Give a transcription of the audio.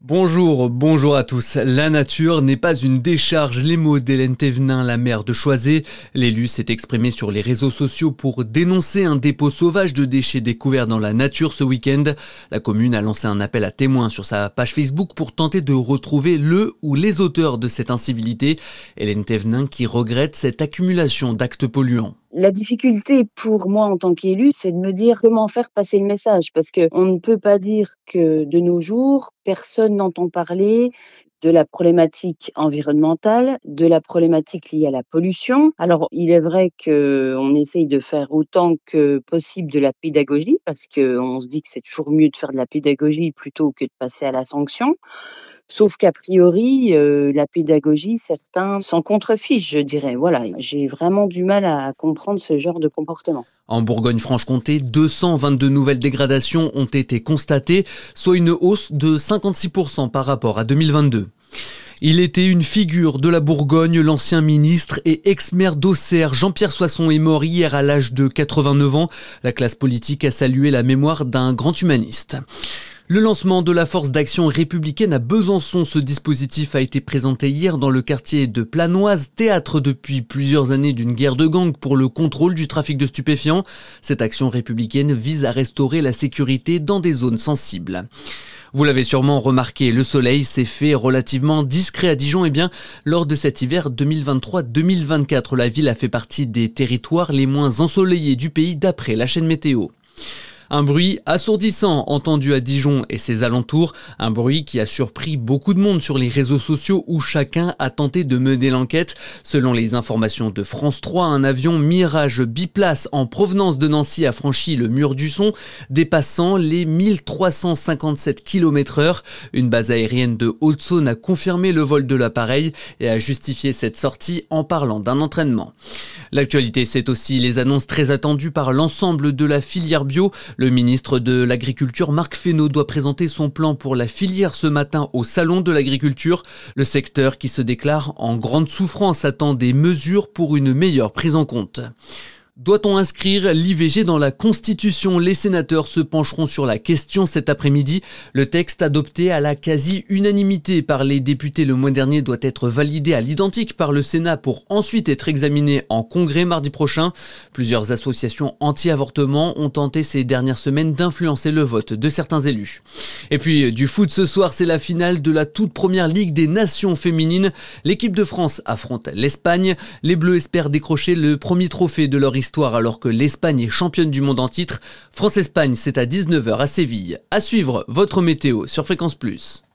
Bonjour, bonjour à tous. La nature n'est pas une décharge. Les mots d'Hélène Thévenin, la maire de Choisé. L'élu s'est exprimé sur les réseaux sociaux pour dénoncer un dépôt sauvage de déchets découverts dans la nature ce week-end. La commune a lancé un appel à témoins sur sa page Facebook pour tenter de retrouver le ou les auteurs de cette incivilité. Hélène Thévenin qui regrette cette accumulation d'actes polluants. La difficulté pour moi en tant qu'élu, c'est de me dire comment faire passer le message parce que on ne peut pas dire que de nos jours, personne n'entend parler de la problématique environnementale, de la problématique liée à la pollution. Alors, il est vrai qu'on essaye de faire autant que possible de la pédagogie, parce qu'on se dit que c'est toujours mieux de faire de la pédagogie plutôt que de passer à la sanction. Sauf qu'a priori, euh, la pédagogie, certains s'en contrefichent, je dirais. Voilà, j'ai vraiment du mal à comprendre ce genre de comportement. En Bourgogne-Franche-Comté, 222 nouvelles dégradations ont été constatées, soit une hausse de 56% par rapport à 2022. Il était une figure de la Bourgogne, l'ancien ministre et ex-maire d'Auxerre, Jean-Pierre Soisson est mort hier à l'âge de 89 ans. La classe politique a salué la mémoire d'un grand humaniste. Le lancement de la force d'action républicaine à Besançon, ce dispositif a été présenté hier dans le quartier de Planoise, théâtre depuis plusieurs années d'une guerre de gangs pour le contrôle du trafic de stupéfiants. Cette action républicaine vise à restaurer la sécurité dans des zones sensibles. Vous l'avez sûrement remarqué, le soleil s'est fait relativement discret à Dijon. Eh bien, lors de cet hiver 2023-2024, la ville a fait partie des territoires les moins ensoleillés du pays d'après la chaîne météo. Un bruit assourdissant entendu à Dijon et ses alentours, un bruit qui a surpris beaucoup de monde sur les réseaux sociaux où chacun a tenté de mener l'enquête. Selon les informations de France 3, un avion Mirage biplace en provenance de Nancy a franchi le mur du son, dépassant les 1357 km/h. Une base aérienne de Haute-Saône a confirmé le vol de l'appareil et a justifié cette sortie en parlant d'un entraînement. L'actualité, c'est aussi les annonces très attendues par l'ensemble de la filière bio. Le ministre de l'Agriculture, Marc Fesneau, doit présenter son plan pour la filière ce matin au Salon de l'Agriculture. Le secteur qui se déclare en grande souffrance attend des mesures pour une meilleure prise en compte. Doit-on inscrire l'IVG dans la Constitution? Les sénateurs se pencheront sur la question cet après-midi. Le texte adopté à la quasi-unanimité par les députés le mois dernier doit être validé à l'identique par le Sénat pour ensuite être examiné en congrès mardi prochain. Plusieurs associations anti-avortement ont tenté ces dernières semaines d'influencer le vote de certains élus. Et puis du foot ce soir, c'est la finale de la toute première Ligue des Nations féminines. L'équipe de France affronte l'Espagne. Les Bleus espèrent décrocher le premier trophée de leur histoire alors que l'Espagne est championne du monde en titre. France-Espagne, c'est à 19h à Séville. À suivre votre météo sur Fréquence Plus.